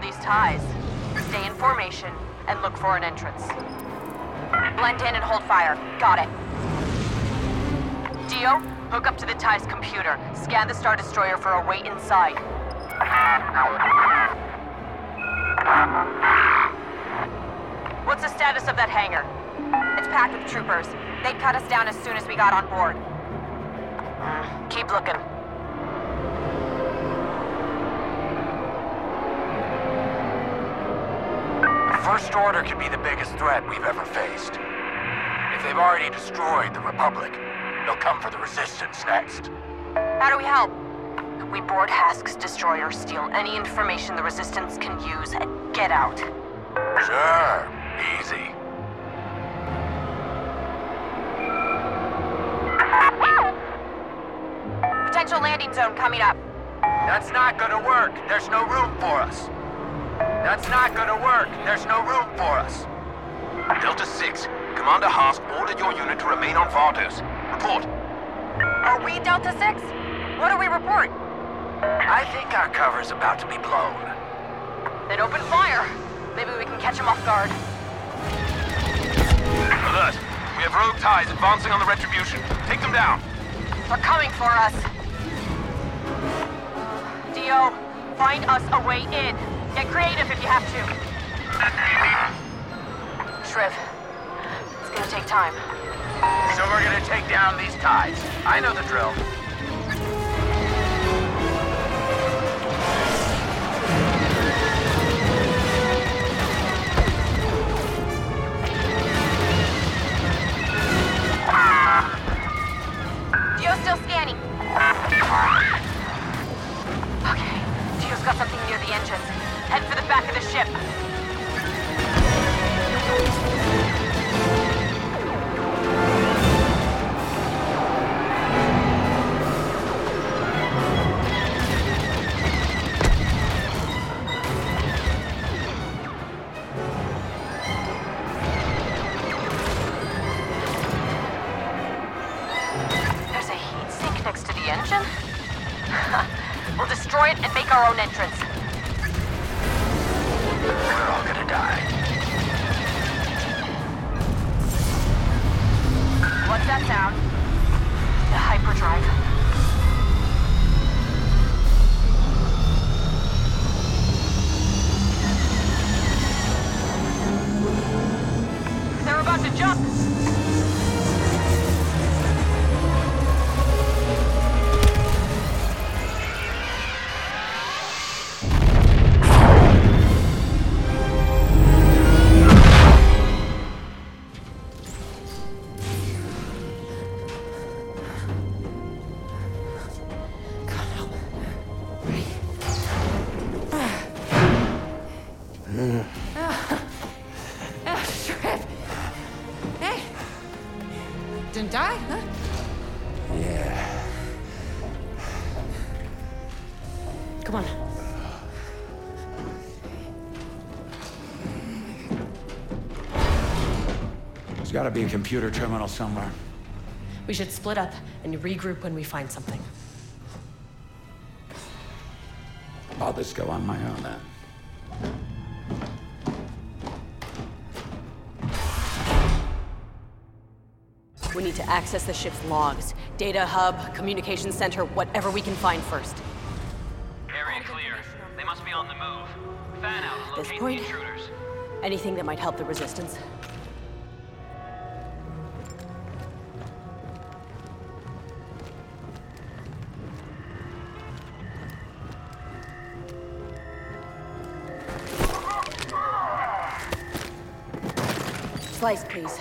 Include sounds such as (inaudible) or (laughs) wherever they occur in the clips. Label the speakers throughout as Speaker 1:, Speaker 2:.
Speaker 1: these ties. Stay in formation and look for an entrance. Blend in and hold fire. Got it. Dio, hook up to the TIE's computer. Scan the Star Destroyer for a way inside. What's the status of that hangar?
Speaker 2: It's packed with troopers. They'd cut us down as soon as we got on board.
Speaker 1: Keep looking.
Speaker 3: First Order could be the biggest threat we've ever faced. If they've already destroyed the Republic, they'll come for the Resistance next.
Speaker 2: How do we help?
Speaker 1: We board Hask's destroyer, steal any information the Resistance can use, and get out.
Speaker 3: Sure, easy.
Speaker 2: Potential landing zone coming up.
Speaker 3: That's not gonna work. There's no room for us. That's not gonna work. There's no room for us.
Speaker 4: Delta 6, Commander Hask ordered your unit to remain on Vardos. Report.
Speaker 2: Are we Delta 6? What do we report?
Speaker 3: I think our cover's about to be blown.
Speaker 1: Then open fire. Maybe we can catch him off guard.
Speaker 4: Alert. We have rogue ties advancing on the Retribution. Take them down.
Speaker 1: They're coming for us. Dio, find us a way in. Get creative if you have to. Shriv, it's gonna take time.
Speaker 3: So we're gonna take down these ties. I know the drill.
Speaker 2: Dio's still scanning.
Speaker 1: Okay, Dio's got something near the engines. Back of the ship. There's a heat sink next to the engine? (laughs) we'll destroy it and make our own entrance.
Speaker 3: We're die.
Speaker 1: What's that sound? The hyperdrive. They're about to jump!
Speaker 5: Didn't die, huh?
Speaker 3: Yeah.
Speaker 5: Come on.
Speaker 6: There's gotta be a computer terminal somewhere.
Speaker 7: We should split up and regroup when we find something.
Speaker 6: I'll just go on my own then.
Speaker 7: To access the ship's logs. Data hub, communication center, whatever we can find first.
Speaker 8: Area clear. They must be on the move. Fan out
Speaker 7: At this point-
Speaker 8: the intruders.
Speaker 7: Anything that might help the resistance. Slice, please.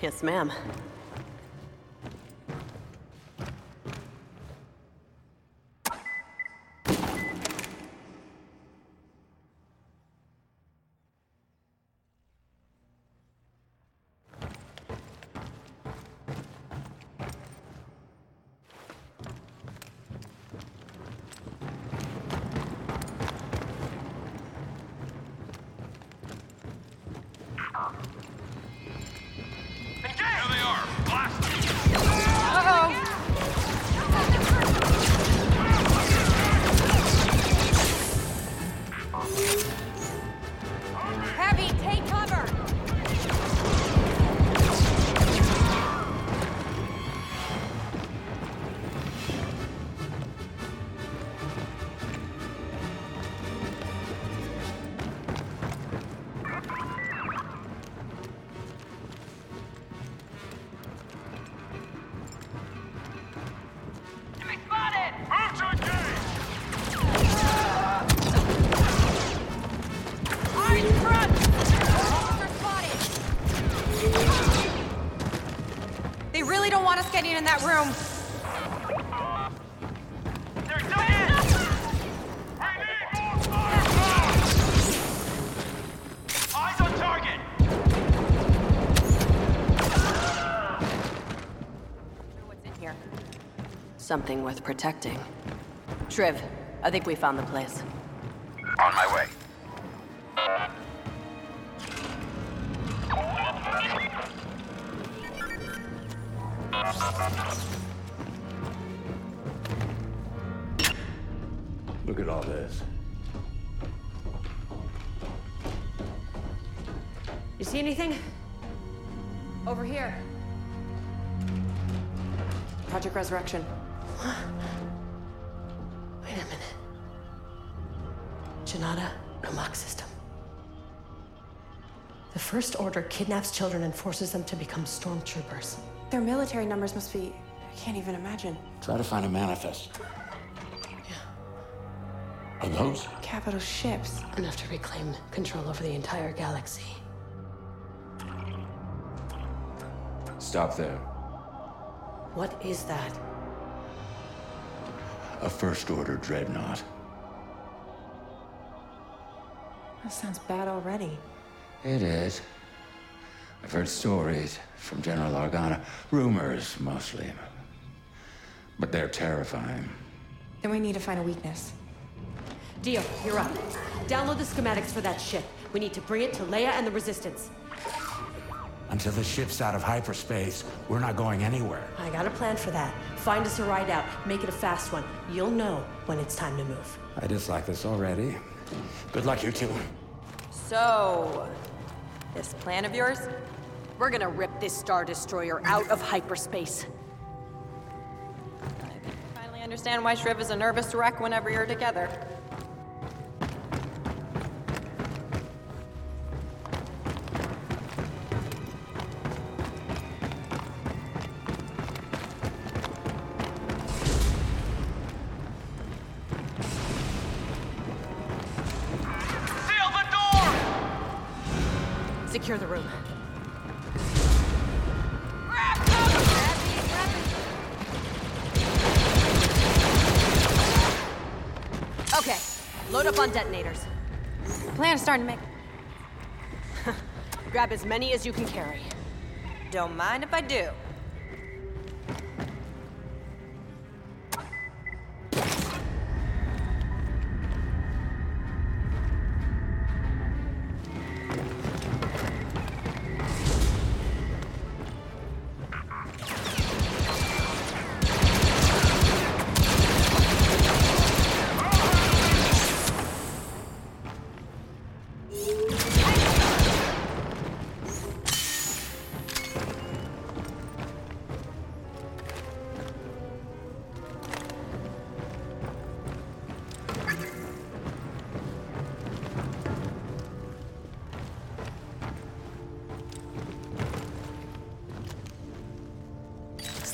Speaker 1: Yes, ma'am.
Speaker 2: In here?
Speaker 1: Something worth protecting. Shriv, I think we found the place.
Speaker 3: On my way.
Speaker 6: Look at all this.
Speaker 7: You see anything?
Speaker 2: Over here.
Speaker 7: Project Resurrection. Wait a minute. Janata Nomak system. The First Order kidnaps children and forces them to become stormtroopers.
Speaker 9: Their military numbers must be. I can't even imagine.
Speaker 6: Try to find a manifest. Are those?
Speaker 9: Capital ships.
Speaker 7: Enough to reclaim control over the entire galaxy.
Speaker 6: Stop there.
Speaker 7: What is that?
Speaker 6: A First Order dreadnought.
Speaker 9: That sounds bad already.
Speaker 6: It is. I've heard stories from General Organa. Rumors, mostly. But they're terrifying.
Speaker 9: Then we need to find a weakness.
Speaker 7: Dio, you're up. Download the schematics for that ship. We need to bring it to Leia and the Resistance.
Speaker 6: Until the ship's out of hyperspace, we're not going anywhere.
Speaker 7: I got a plan for that. Find us a ride out. Make it a fast one. You'll know when it's time to move.
Speaker 6: I dislike this already. Good luck, you two.
Speaker 2: So, this plan of yours?
Speaker 1: We're gonna rip this Star Destroyer out of hyperspace.
Speaker 2: I finally understand why Shriv is a nervous wreck whenever you're together.
Speaker 1: Secure the room. Okay, load up on detonators.
Speaker 2: Plan is starting to make. (laughs)
Speaker 1: Grab as many as you can carry.
Speaker 2: Don't mind if I do.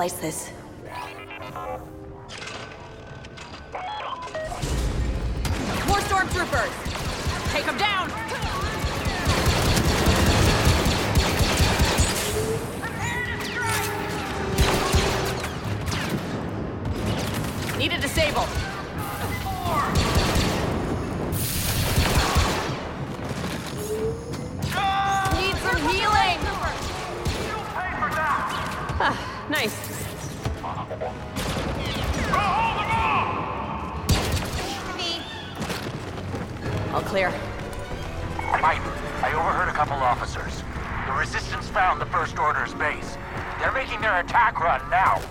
Speaker 1: slice this.
Speaker 2: More stormtroopers!
Speaker 1: Take them down! Need a disable. Need some healing! Ah, nice. All clear.
Speaker 3: Mike, I overheard a couple officers. The Resistance found the First Order's base. They're making their attack run now.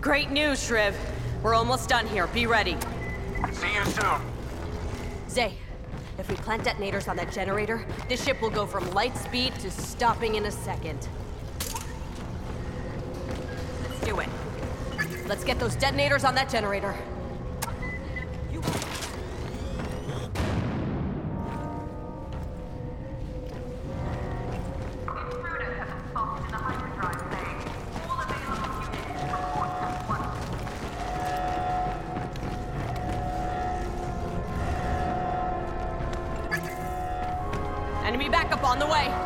Speaker 1: Great news, Shriv. We're almost done here. Be ready.
Speaker 3: See you soon.
Speaker 1: Zay, if we plant detonators on that generator, this ship will go from light speed to stopping in a second. Let's get those detonators on that generator. Enemy backup on the way.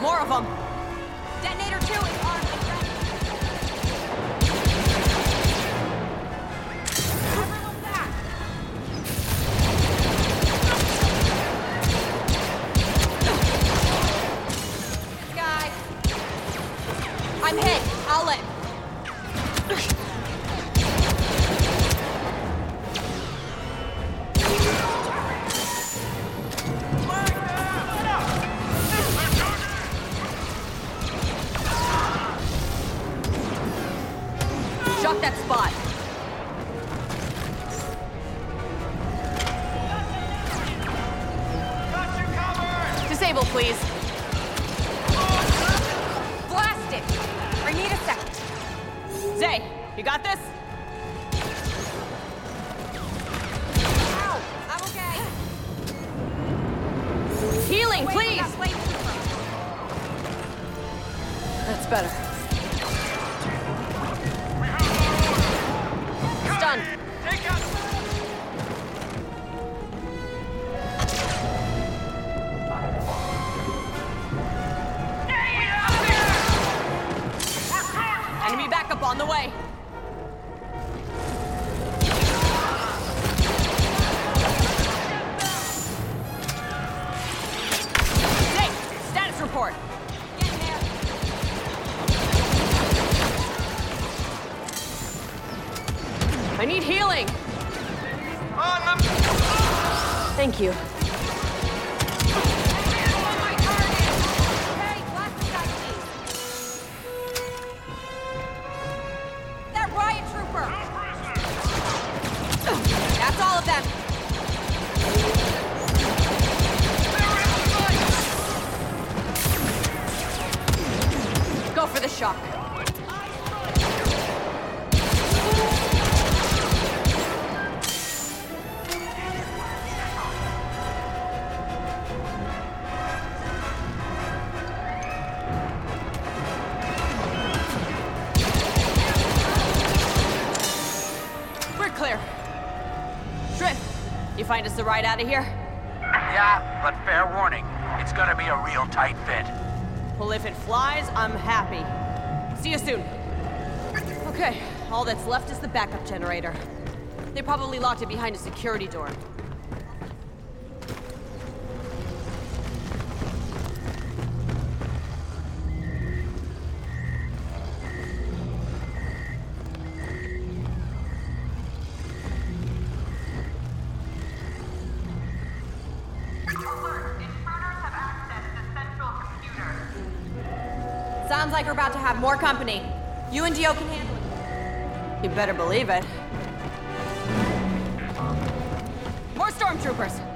Speaker 1: More of them.
Speaker 2: Detonator two is armed
Speaker 1: You got this?
Speaker 2: Ow. I'm okay.
Speaker 1: Healing, please.
Speaker 2: that blade trooper.
Speaker 1: That's better. Thank you. It flies, I'm happy. See you soon. Okay, all that's left is the backup generator. They probably locked it behind a security door. Have more company. You and Dio can handle it. You better believe it. More stormtroopers!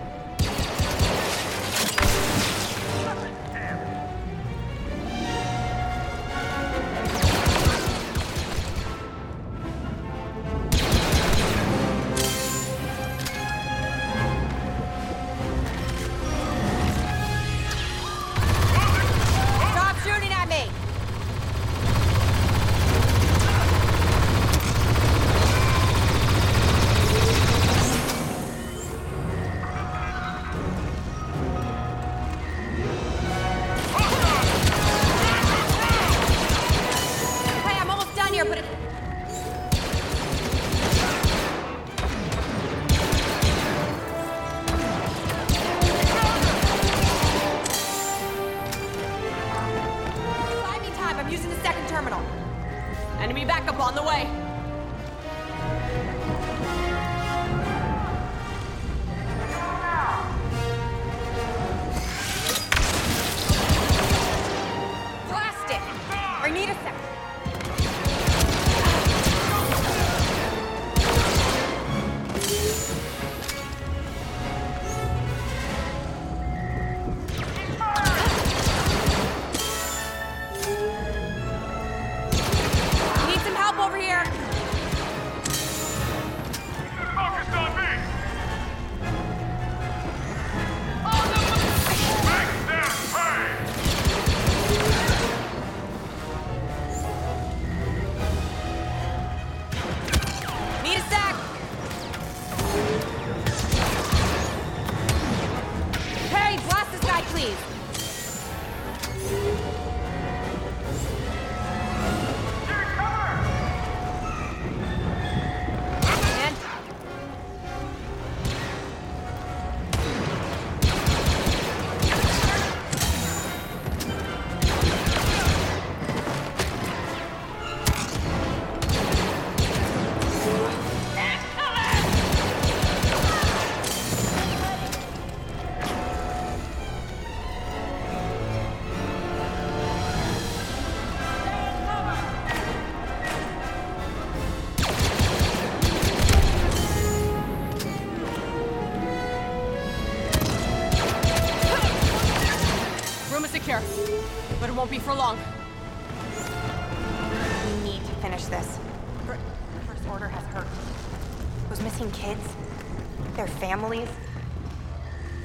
Speaker 10: Their families,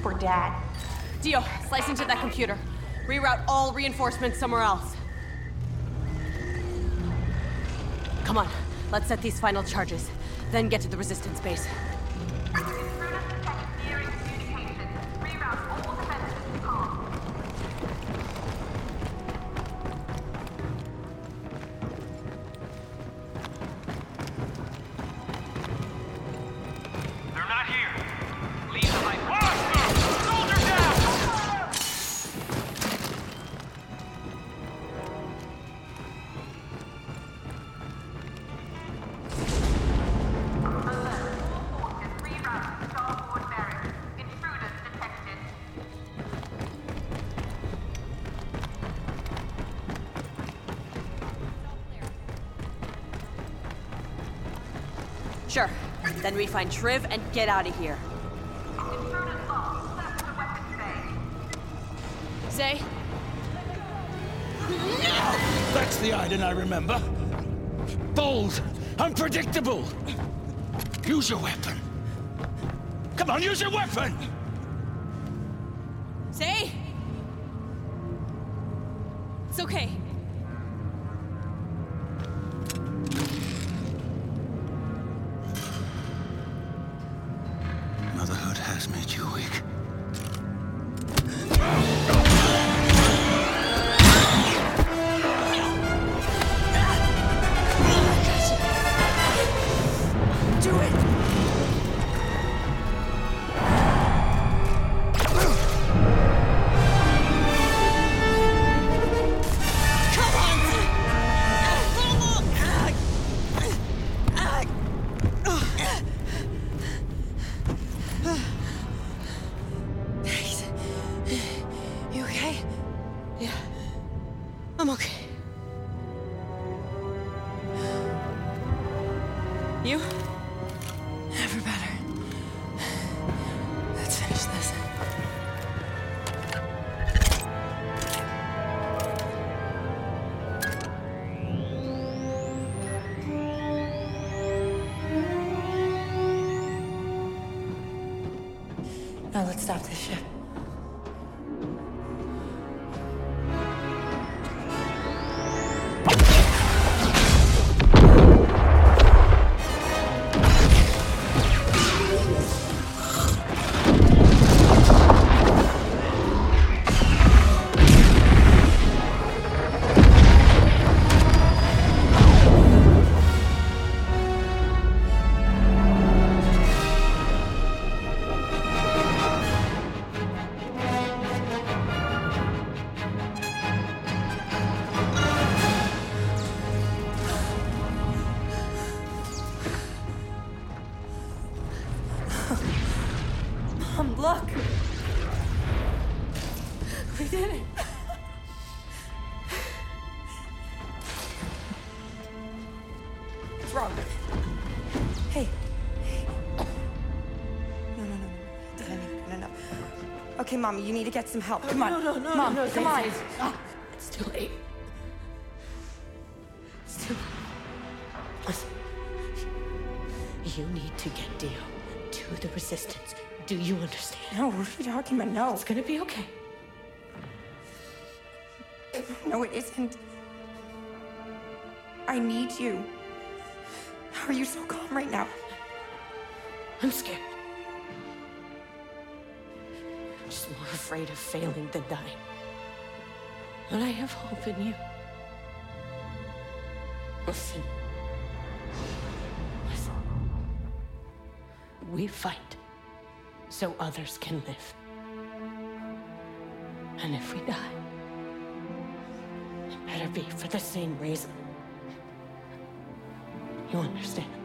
Speaker 10: for Dad.
Speaker 1: Dio, slice into that computer. Reroute all reinforcements somewhere else. Come on, let's set these final charges, then get to the resistance base. Sure. Then we find Shriv and get out of here. Zay,
Speaker 6: That's the Iden I remember. Bold, unpredictable. Use your weapon. Come on, use your weapon!
Speaker 1: What's wrong?
Speaker 9: Hey. No, no, no, no. Danny, no, no. Okay, Mom, you need to get some help. Come on.
Speaker 7: No, no, no,
Speaker 9: Mom,
Speaker 7: no,
Speaker 9: come
Speaker 7: no,
Speaker 9: on.
Speaker 7: It's, ah, it's too late. It's too Listen. You need to get Dio to the Resistance. Do you understand?
Speaker 9: No, what are you talking about? No.
Speaker 7: It's gonna be okay.
Speaker 9: No, it isn't. I need you. How are you so calm right now?
Speaker 7: I'm scared. I'm just more afraid of failing than dying. But I have hope in you. Listen. Listen. We fight so others can live. And if we die, it better be for the same reason. You understand?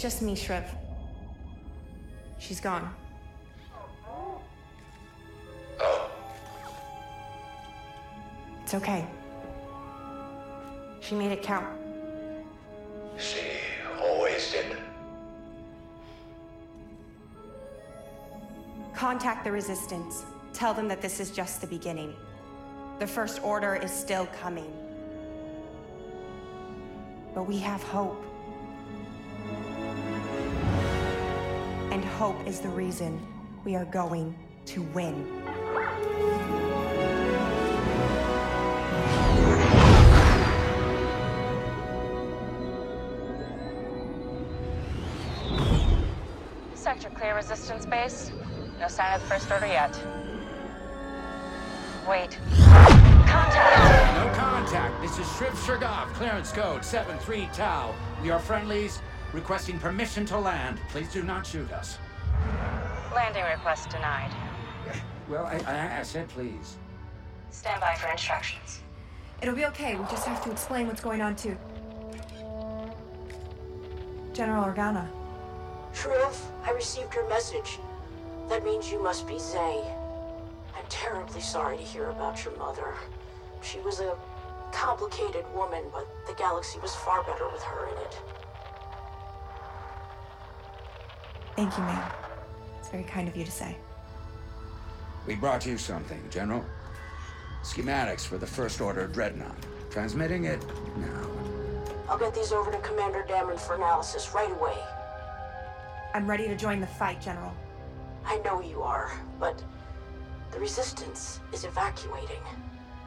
Speaker 9: It's just me, Shriv. She's gone.
Speaker 3: Oh,
Speaker 9: It's okay. She made it count.
Speaker 3: she always did.
Speaker 9: Contact the Resistance. Tell them that this is just the beginning. The First Order is still coming. But we have hope. Hope is the reason we are going to win.
Speaker 11: Sector clear resistance base. No sign of the first order yet. Wait. Contact!
Speaker 6: No contact. This is Shriv Suurgav, clearance code 73 Tau. We are friendlies requesting permission to land. Please do not shoot us.
Speaker 11: Landing request denied.
Speaker 6: Well, I, I, I said please.
Speaker 11: Stand by for instructions.
Speaker 9: It'll be okay. We just have to explain what's going on to General Organa.
Speaker 12: Shriv, I received your message. That means you must be Zay. I'm terribly sorry to hear about your mother. She was a complicated woman, but the galaxy was far better with her in it.
Speaker 9: Thank you, ma'am. It's very kind of you to say.
Speaker 6: We brought you something, General.
Speaker 13: Schematics for the First Order Dreadnought. Transmitting it now.
Speaker 12: I'll get these over to Commander Damon for analysis right away.
Speaker 9: I'm ready to join the fight, General.
Speaker 12: I know you are, but the Resistance is evacuating.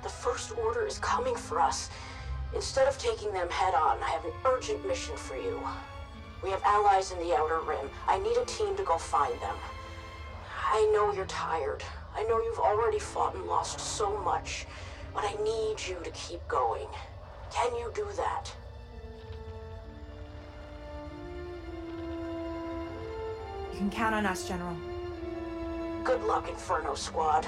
Speaker 12: The First Order is coming for us. Instead of taking them head on, I have an urgent mission for you. We have allies in the Outer Rim. I need a team to go find them. I know you're tired. I know you've already fought and lost so much, but I need you to keep going. Can you do that?
Speaker 9: You can count on us, General.
Speaker 12: Good luck, Inferno Squad.